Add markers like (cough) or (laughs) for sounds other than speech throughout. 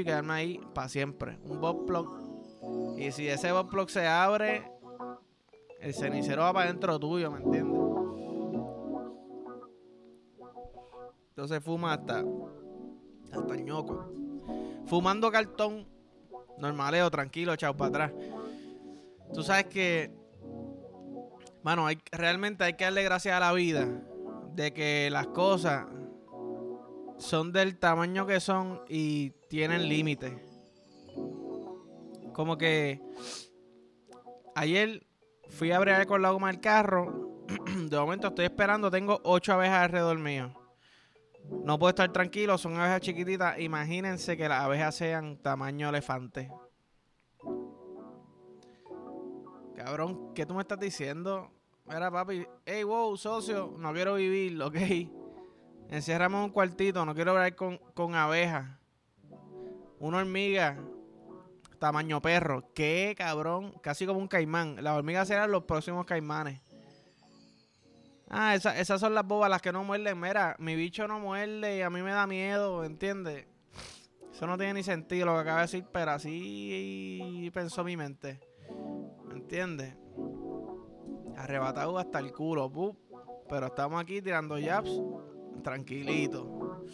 y quedarme ahí para siempre. Un bot. Y si ese bot se abre, el cenicero va para adentro tuyo, ¿me entiendes? Entonces fuma hasta, el ñoco. Fumando cartón, normaleo, tranquilo, echado para atrás. Tú sabes que, mano, hay, realmente hay que darle gracias a la vida de que las cosas son del tamaño que son y tienen límites. Como que ayer fui a bregar con la goma del carro. (clears throat) De momento estoy esperando, tengo ocho abejas alrededor mío. No puedo estar tranquilo, son abejas chiquititas. Imagínense que las abejas sean tamaño elefante. Cabrón, ¿qué tú me estás diciendo? Mira, papi, hey, wow, socio, no quiero vivir, ok. Enciérrame un cuartito, no quiero ver con, con abejas. Una hormiga, tamaño perro. ¿Qué, cabrón? Casi como un caimán. Las hormigas serán los próximos caimanes. Ah, esas son las bobas las que no muerden. Mira, mi bicho no muerde y a mí me da miedo, ¿entiendes? Eso no tiene ni sentido lo que acaba de decir, pero así pensó mi mente. ¿Me entiendes? Arrebatado hasta el culo, pero estamos aquí tirando jabs tranquilito.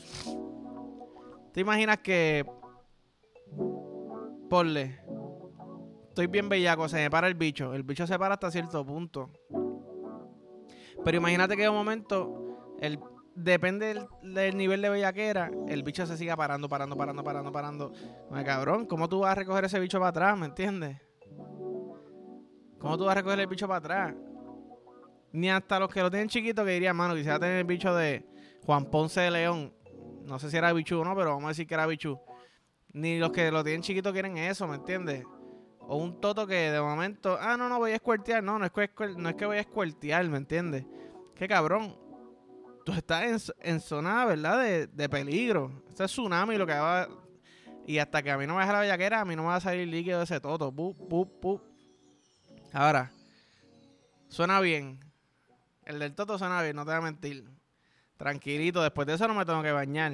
¿Te imaginas que porle estoy bien bellaco, se me para el bicho, el bicho se para hasta cierto punto. Pero imagínate que de un momento el depende del, nivel de bellaquera, el bicho se siga parando, parando, parando, parando, parando. Cabrón, ¿cómo tú vas a recoger ese bicho para atrás, me entiendes? ¿Cómo tú vas a recoger el bicho para atrás? Ni hasta los que lo tienen chiquito que dirían, mano, quisiera tener el bicho de Juan Ponce de León. No sé si era bichu o no, pero vamos a decir que era bichu. Ni los que lo tienen chiquito quieren eso, ¿me entiendes? O un toto que de momento, ah, no, no voy a escuertear. No, no es que, no es que voy a escuertear, ¿me entiendes? Qué cabrón. Tú estás en, zona, ¿verdad? De, de peligro. Este es tsunami lo que va. Y hasta que a mí no me deja la bellaquera, a mí no me va a salir líquido ese toto. Pup, pup, pup. Ahora, suena bien. El del toto suena bien, no te voy a mentir. Tranquilito, después de eso no me tengo que bañar.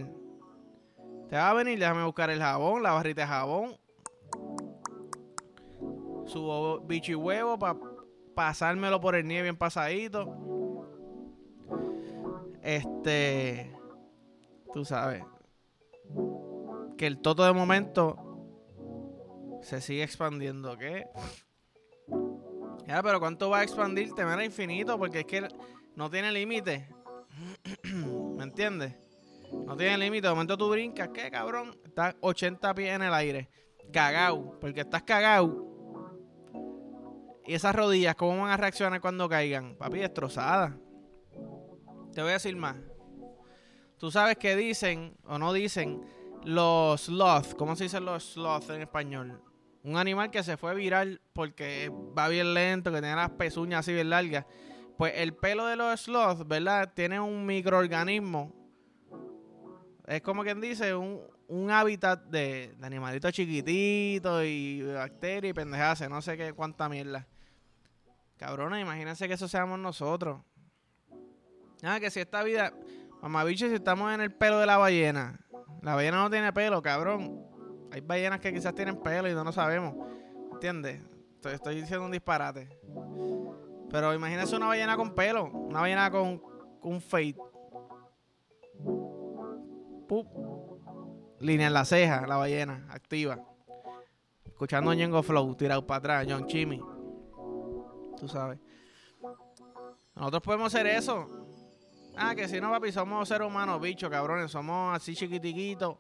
Te va a venir, déjame buscar el jabón, la barrita de jabón. Subo bicho y huevo para pasármelo por el nieve bien pasadito. Este. Tú sabes. Que el toto de momento se sigue expandiendo, ¿qué? Ya, pero ¿cuánto va a expandirte? Mira, infinito, porque es que no tiene límite. (clears throat) ¿Me entiendes? No tiene límite. De momento tú brincas, ¿qué cabrón? Estás 80 pies en el aire. Cagao. Porque estás cagao. Y esas rodillas, ¿cómo van a reaccionar cuando caigan? Papi, destrozadas. Te voy a decir más. Tú sabes que dicen, o no dicen, los sloth. ¿Cómo se dicen los sloth en español? Un animal que se fue viral porque va bien lento, que tiene las pezuñas así bien largas. Pues el pelo de los sloths, ¿verdad? Tiene un microorganismo. Es como quien dice, un, un hábitat de, animalitos chiquititos y bacterias y pendejadas, no sé qué cuánta mierda. Cabrona, imagínense que eso seamos nosotros. Ah, que si esta vida, mamabicho, si estamos en el pelo de la ballena. La ballena no tiene pelo, cabrón. Hay ballenas que quizás tienen pelo y no lo sabemos. ¿Entiendes? Estoy, diciendo un disparate. Pero imagínese una ballena con pelo. Una ballena con, un fade. Pup. Línea en la ceja, la ballena, activa. Escuchando Ñengo Flow, tirado para atrás, John Chimmy. Tú sabes. Nosotros podemos hacer eso. Ah, que si no, papi, somos seres humanos, bichos, cabrones. Somos así chiquitiquitos.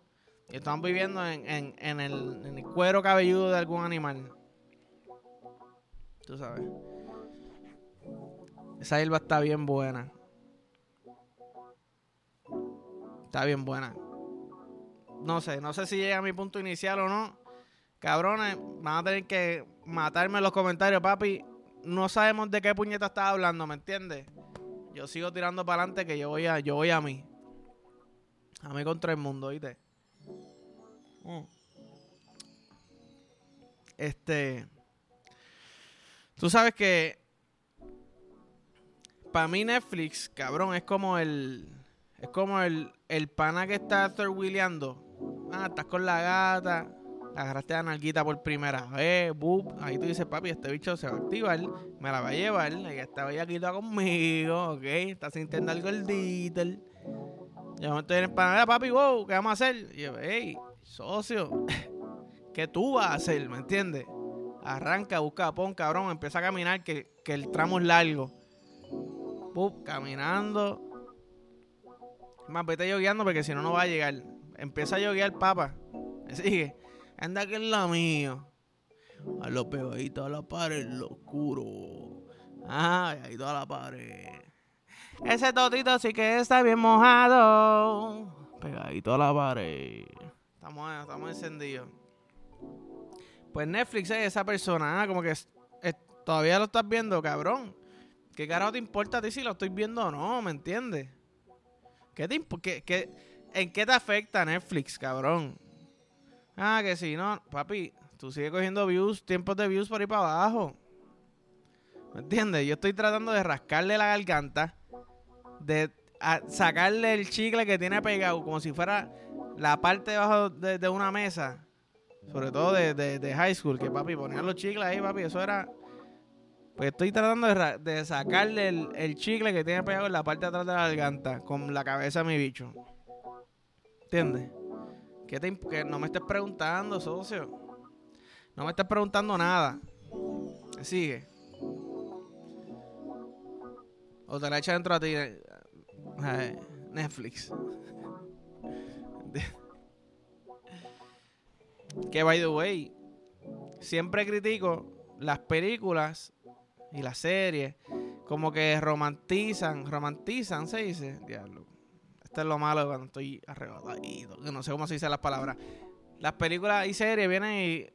Y estamos viviendo en, en, el, en el cuero cabelludo de algún animal. Tú sabes. Esa hierba está bien buena. Está bien buena. No sé, no sé si llega a mi punto inicial o no. Cabrones, van a tener que matarme en los comentarios, papi. No sabemos de qué puñeta estás hablando, ¿me entiendes? Yo sigo tirando para adelante que yo voy a, yo voy a mí. A mí contra el mundo, ¿viste? Mm. Este. Tú sabes que. Para mí, Netflix, cabrón, es como el. Es como el, el pana que está third ah, estás con la gata, agarraste la nalguita por primera vez, boop, ahí tú dices, papi, este bicho se va a activar, me la va a llevar, ella está bellaquita conmigo, ok, está sintiendo algo gordito. Y de momento viene para papi, wow, ¿qué vamos a hacer? Yo, hey, socio, (laughs) ¿qué tú vas a hacer? ¿Me entiendes? Arranca, busca, pon, cabrón, empieza a caminar, que, que el tramo es largo. Boop, caminando. Más, vete yogueando porque si no, no va a llegar. Empieza a yoguear, papa. (laughs) Sigue. Anda que es lo mío. A lo pegadito a la pared, lo oscuro. Ay, ahí toda la pared. Ese totito sí que está bien mojado. Pegadito a la pared. Estamos, estamos encendidos. Pues Netflix es esa persona, ah, como que todavía lo estás viendo, cabrón. ¿Qué carajo te importa a ti si lo estoy viendo o no? ¿Me entiendes? ¿Qué te, qué, qué, ¿En qué te afecta Netflix, cabrón? Ah, que si no, papi, tú sigues cogiendo views, tiempos de views por ahí para abajo. ¿Me entiendes? Yo estoy tratando de rascarle la garganta, de sacarle el chicle que tiene pegado, como si fuera la parte de abajo de, una mesa. Sobre todo de, high school, que papi, ponían los chicles ahí, papi, eso era... Pues estoy tratando de, sacarle el, chicle que tiene pegado en la parte de atrás de la garganta, con la cabeza de mi bicho. ¿Entiendes? Que, no me estés preguntando, socio. No me estés preguntando nada. Sigue. O te la echa dentro a ti. Eh, Netflix. (laughs) que by the way, siempre critico las películas y las series como que romantizan, romantizan, se dice, diablo. Esto es lo malo cuando estoy arrebatadito, que no sé cómo se dice las palabras. Las películas y series vienen y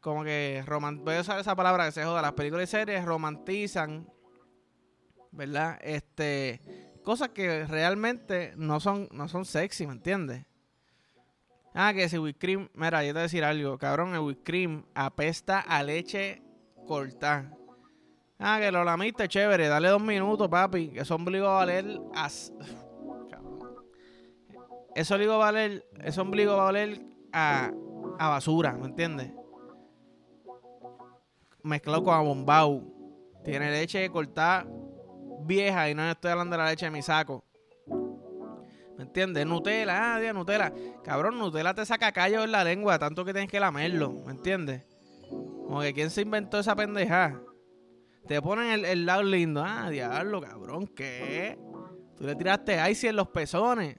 como que voy a usar esa palabra que se joda. Las películas y series romantizan, ¿verdad? Este, cosas que realmente no son, no son sexy, ¿me entiendes? Ah, que si whipped cream, mira, yo te voy a decir algo, cabrón, el whipped cream apesta a leche cortada. Ah, que lo lamiste, chévere, dale dos minutos, papi, que eso ombligo va a valer eso ombligo va a valer, ese ombligo va a valer a, basura, ¿me entiendes? Mezclado con abombao. Tiene leche cortada vieja y no estoy hablando de la leche de mi saco. ¿Me entiendes? Nutella, ah, Dios, Nutella. Cabrón, Nutella te saca callo en la lengua, tanto que tienes que lamerlo, ¿me entiendes? Como que quién se inventó esa pendeja. Te ponen el, el lado lindo. Ah, diablo, cabrón, ¿qué? Tú le tiraste ice en los pezones.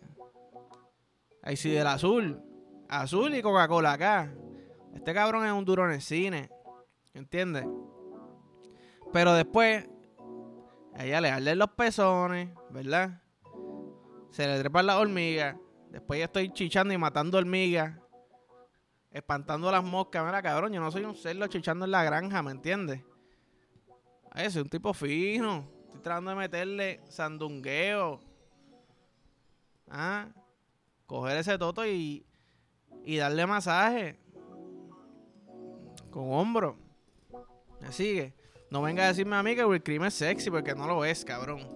Sí del azul. Azul y Coca-Cola acá. Este cabrón es un duro en el cine. ¿Entiendes? Pero después, ella le arde los pezones, ¿verdad? Se le trepan las hormigas. Después ya estoy chichando y matando hormigas. Espantando las moscas. Mira, cabrón, yo no soy un cerdo chichando en la granja, ¿me entiendes? Ay, soy un tipo fino. Estoy tratando de meterle sandungueo. Ah, coger ese toto y, y darle masaje con hombro. Me sigue. No venga a decirme a mí que Will Cream es sexy porque no lo es, cabrón.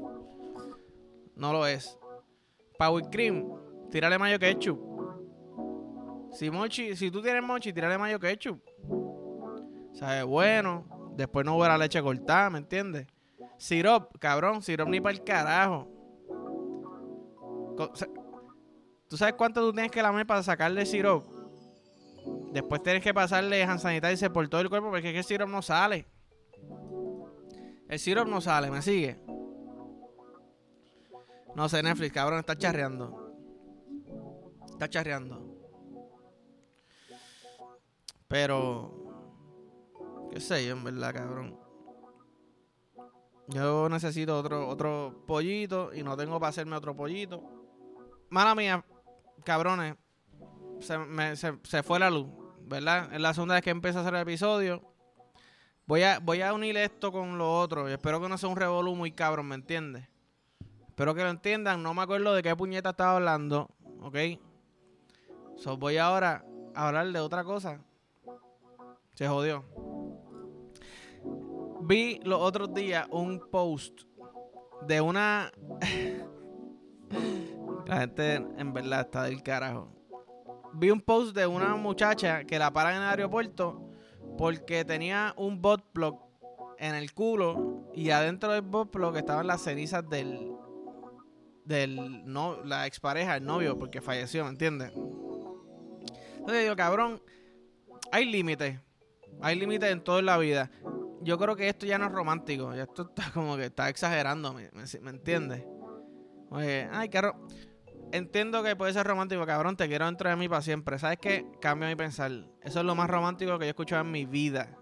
No lo es. Para Will Cream, tírale mayo ketchup. Si mochi, si tú tienes mochi, tírale mayo ketchup. Sabe bueno. Después no hubo la leche cortada, ¿me entiendes? Sirop, cabrón, sirop ni para el carajo. ¿Tú sabes cuánto tú tienes que lamer para sacarle sirop? Después tienes que pasarle hand sanitizer por todo el cuerpo porque es que el sirop no sale. El sirop no sale, ¿me sigue? No sé, Netflix, cabrón, está charreando. Está charreando. Pero. Qué sé yo, en verdad, cabrón. Yo necesito otro, otro pollito y no tengo para hacerme otro pollito. Mala mía, cabrones, se, fue la luz, ¿verdad? Es la segunda vez que empiezo a hacer el episodio. Voy a, voy a unir esto con lo otro. Y espero que no sea un revolú muy cabrón, ¿me entiendes? Espero que lo entiendan. No me acuerdo de qué puñeta estaba hablando. ¿Ok? So, voy ahora a hablar de otra cosa. Se jodió. Vi los otros días un post de una (laughs) La gente en verdad está del carajo. vi un post de una muchacha que la paran en el aeropuerto porque tenía un bot plug en el culo y adentro del bot plug estaban las cenizas del del no la expareja, el novio, porque falleció, ¿me entiendes? Entonces digo, cabrón, hay límites. Hay límites en toda la vida. Yo creo que esto ya no es romántico. Esto está como que está exagerando, ¿me, entiendes? Oye, ay, caro. Entiendo que puede ser romántico, cabrón. Te quiero dentro de mí para siempre. ¿Sabes qué? Cambio mi pensar. Eso es lo más romántico que yo he escuchado en mi vida.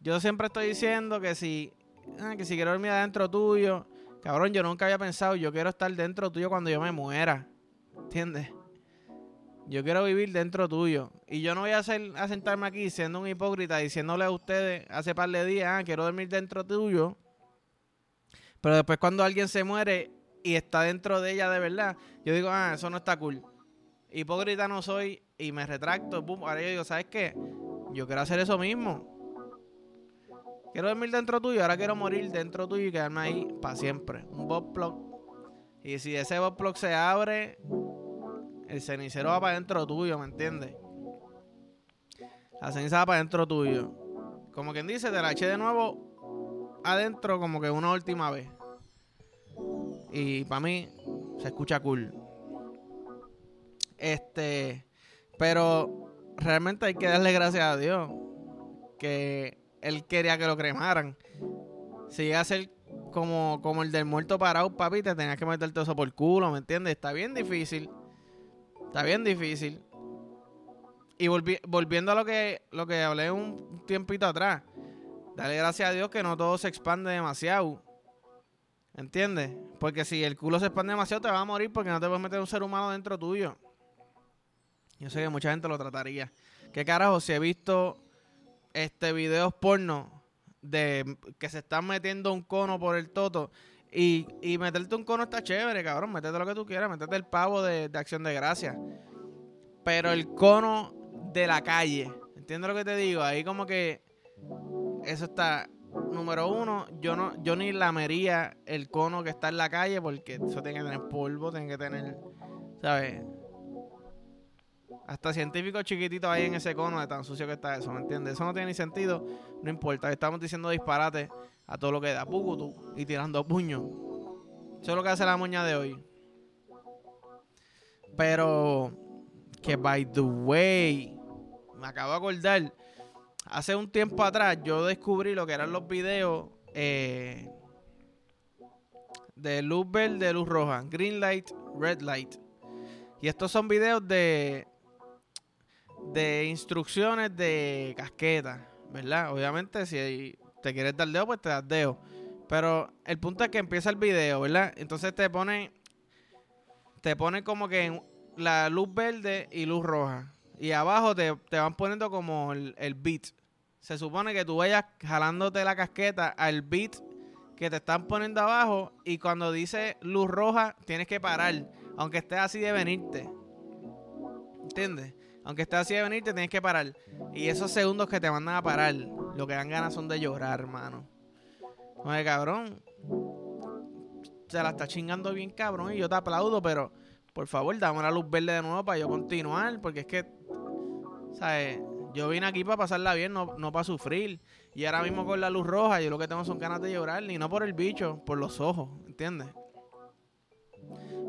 Yo siempre estoy diciendo que si, ah, que si quiero dormir adentro tuyo, cabrón, yo nunca había pensado, yo quiero estar dentro tuyo cuando yo me muera. ¿Entiendes? Yo quiero vivir dentro tuyo. Y yo no voy a, hacer, a sentarme aquí siendo un hipócrita diciéndole a ustedes hace par de días, ah, quiero dormir dentro tuyo. Pero después cuando alguien se muere y está dentro de ella de verdad, yo digo, ah, eso no está cool. Hipócrita no soy y me retracto. ahora yo digo, ¿sabes qué? Yo quiero hacer eso mismo. Quiero dormir dentro tuyo, ahora quiero morir dentro tuyo y quedarme ahí para siempre. Un plug. Y si ese plug se abre, el cenicero va para dentro tuyo, ¿me entiendes? La ceniza va para dentro tuyo. Como quien dice, te la eché de nuevo adentro como que una última vez. Y para mí se escucha cool. Este, pero realmente hay que darle gracias a Dios que él quería que lo cremaran. Si llega a ser como, como el del muerto parado, papi, te tenías que meterte eso por culo, ¿me entiendes? Está bien difícil. Está bien difícil. Y volviendo a lo que, lo que hablé un tiempito atrás, dale gracias a Dios que no todo se expande demasiado. ¿Entiendes? Porque si el culo se expande demasiado, te va a morir porque no te puedes meter un ser humano dentro tuyo. Yo sé que mucha gente lo trataría. ¿Qué carajo? Si he visto este videos porno de que se están metiendo un cono por el toto y, meterte un cono está chévere, cabrón. Métete lo que tú quieras. Métete el pavo de, acción de gracia. Pero el cono de la calle. ¿Entiendes lo que te digo? Ahí como que eso está. Número uno, yo no, yo ni lamería el cono que está en la calle porque eso tiene que tener polvo, tiene que tener, ¿sabes? Hasta científicos chiquititos ahí en ese cono de tan sucio que está eso, ¿me entiendes? Eso no tiene ni sentido, no importa. Estamos diciendo disparate a todo lo que da pucutu y tirando puños. Eso es lo que hace la moña de hoy. Pero que by the way, me acabo de acordar, hace un tiempo atrás yo descubrí lo que eran los videos eh, de luz verde, luz roja, green light, red light. Y estos son videos de de instrucciones de casqueta, ¿verdad? Obviamente si hay te quieres dar dedo, pues te das dedo. Pero el punto es que empieza el video, ¿verdad? Entonces te pone, te pone como que la luz verde y luz roja. Y abajo te, van poniendo como el, el, beat. Se supone que tú vayas jalándote la casqueta al beat que te están poniendo abajo. Y cuando dice luz roja, tienes que parar. Aunque estés así de venirte. ¿Entiendes? Aunque estés así de venirte, tienes que parar. Y esos segundos que te mandan a parar lo que dan ganas son de llorar, hermano. Oye, cabrón. Se la está chingando bien, cabrón. Y yo te aplaudo, pero por favor, dame la luz verde de nuevo para yo continuar. Porque es que, ¿sabes? Yo vine aquí para pasarla bien, no, no para sufrir. Y ahora mismo con la luz roja, yo lo que tengo son ganas de llorar. Ni no por el bicho, por los ojos, ¿entiendes?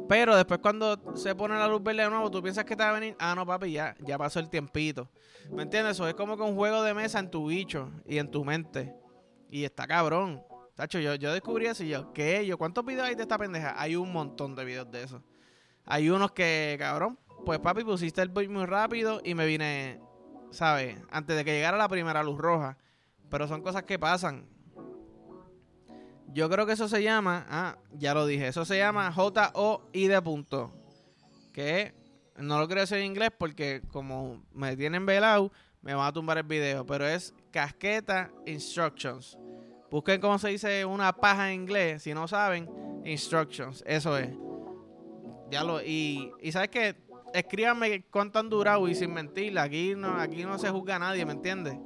Pero después cuando se pone la luz verde de nuevo, tú piensas que te va a venir. Ah, no, papi, ya, ya pasó el tiempito. ¿Me entiendes? Eso es como que un juego de mesa en tu bicho y en tu mente. Y está cabrón. Tacho, yo, yo descubrí eso y yo, ¿qué? Yo, ¿cuántos videos hay de esta pendeja? Hay un montón de videos de eso. Hay unos que, cabrón, pues papi, pusiste el beat muy rápido y me vine, ¿sabes? Antes de que llegara la primera luz roja. Pero son cosas que pasan. Yo creo que eso se llama, ah, ya lo dije, eso se llama J-O-I de punto. Que no lo quiero decir en inglés porque como me tienen velado, me van a tumbar el video. Pero es casqueta instructions. Busquen cómo se dice una paja en inglés. Si no saben, instructions. Eso es. Ya lo, y, y sabes que escríbanme cuánto han durado y sin mentir. Aquí no, aquí no se juzga nadie, ¿me entiendes?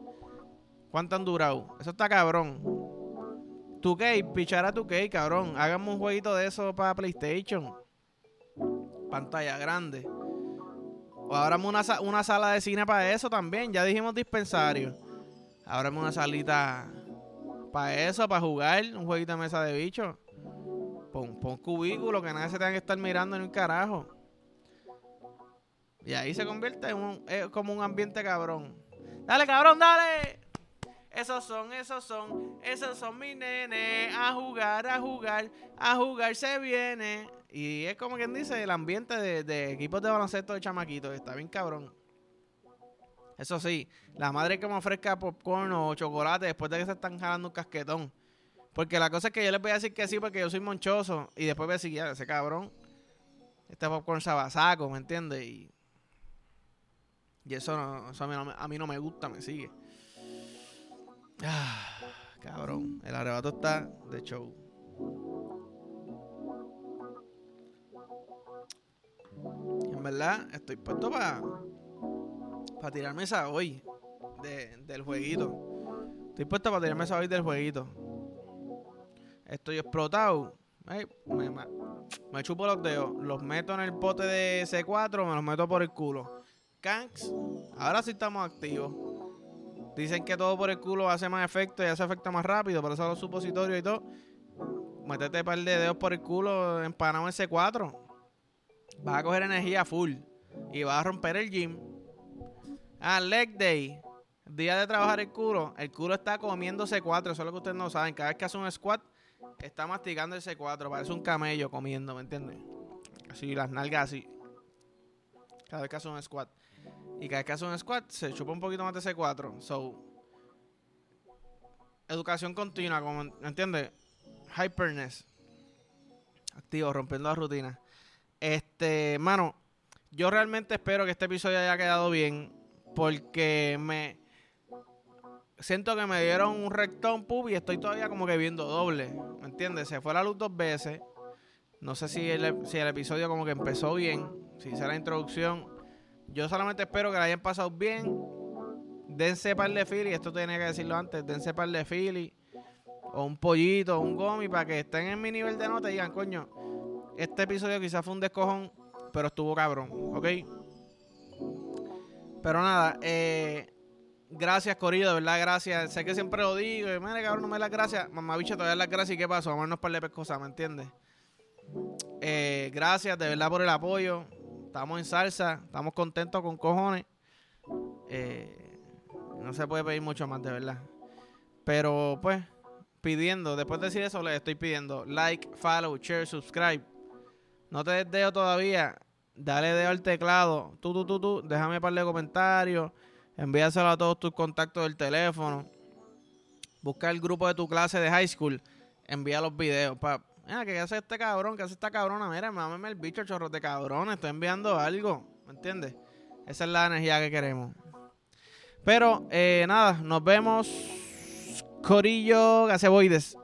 ¿Cuánto han durado? Eso está cabrón. Tu k pichara tu k cabrón. Hágame un jueguito de eso para PlayStation. Pantalla grande. O ábrame una, una sala de cine para eso también. Ya dijimos dispensario. Ábrame una salita para eso, para jugar un jueguito de mesa de bicho. Pon, pon cubículo, que nadie se tenga que estar mirando en un carajo. Y ahí se convierte en un, como un ambiente cabrón. Dale, cabrón, dale. Esos son, esos son, esos son mis nenes. A jugar, a jugar, a jugar se viene. Y es como quien dice, el ambiente de, equipos de baloncesto de chamaquitos. Está bien cabrón. Eso sí, la madre que me ofrezca popcorn o chocolate después de que se están jalando un casquetón. Porque la cosa es que yo les voy a decir que sí porque yo soy monchoso. Y después voy a decir, ya, ese cabrón. Este popcorn sabasaco, ¿me entiendes? Y, eso, a, mí no, a mí no me gusta, me sigue. Ah, cabrón, el arrebato está de show. en verdad, estoy puesto para para tirarme esa hoy del jueguito. Estoy puesto para tirarme esa hoy del jueguito. Estoy explotado. me, me, chupo los dedos. Los meto en el pote de C4, me los meto por el culo. Kanks, ahora sí estamos activos. Dicen que todo por el culo hace más efecto y hace efecto más rápido, por eso los supositorios y todo. Métete un par de dedos por el culo empanado en C4. Vas a coger energía full y vas a romper el gym. Ah, leg day. Día de trabajar el culo. El culo está comiendo C4, eso es lo que ustedes no saben. Cada vez que hace un squat, está masticando el C4. Parece un camello comiendo, ¿me entiendes? Así, las nalgas así. Cada vez que hace un squat. Y cada vez que hace un squat, se chupa un poquito más de C4. So, educación continua, como, ¿me entiendes? Hyperness. Activo, rompiendo la rutina. Este, mano, yo realmente espero que este episodio haya quedado bien. Porque me. Siento que me dieron un rectón pub y estoy todavía como que viendo doble. ¿Me entiendes? Se fue la luz dos veces. No sé si el, si el episodio como que empezó bien. Si hice la introducción yo solamente espero que la hayan pasado bien. Dense par de Philly, esto tenía que decirlo antes, dense par de Philly. O un pollito, o un gomi, para que estén en mi nivel de nota y digan, coño, este episodio quizás fue un descojón, pero estuvo cabrón, ¿ok? Pero nada, eh, gracias Corillo, de verdad, gracias. Sé que siempre lo digo, y, mire cabrón, no me das gracias. Mamá bicho, te doy las gracias y qué pasó, vamos a par de pescosas, ¿me entiendes? Eh, gracias de verdad por el apoyo. Estamos en salsa, estamos contentos con cojones. Eh, no se puede pedir mucho más, de verdad. Pero pues, pidiendo, después de decir eso, les estoy pidiendo like, follow, share, subscribe. No te des dedo todavía. Dale dedo al teclado. Tú, tú, tú, tú. Déjame un par de comentarios. Envíaselo a todos tus contactos del teléfono. Busca el grupo de tu clase de high school. Envía los videos. Pa, Mira, ¿qué hace este cabrón? ¿Qué hace esta cabrona? Mira, mámame el bicho, chorro de cabrón. Estoy enviando algo. ¿Me entiendes? Esa es la energía que queremos. Pero, eh, nada, nos vemos. Corillo Gaseboides.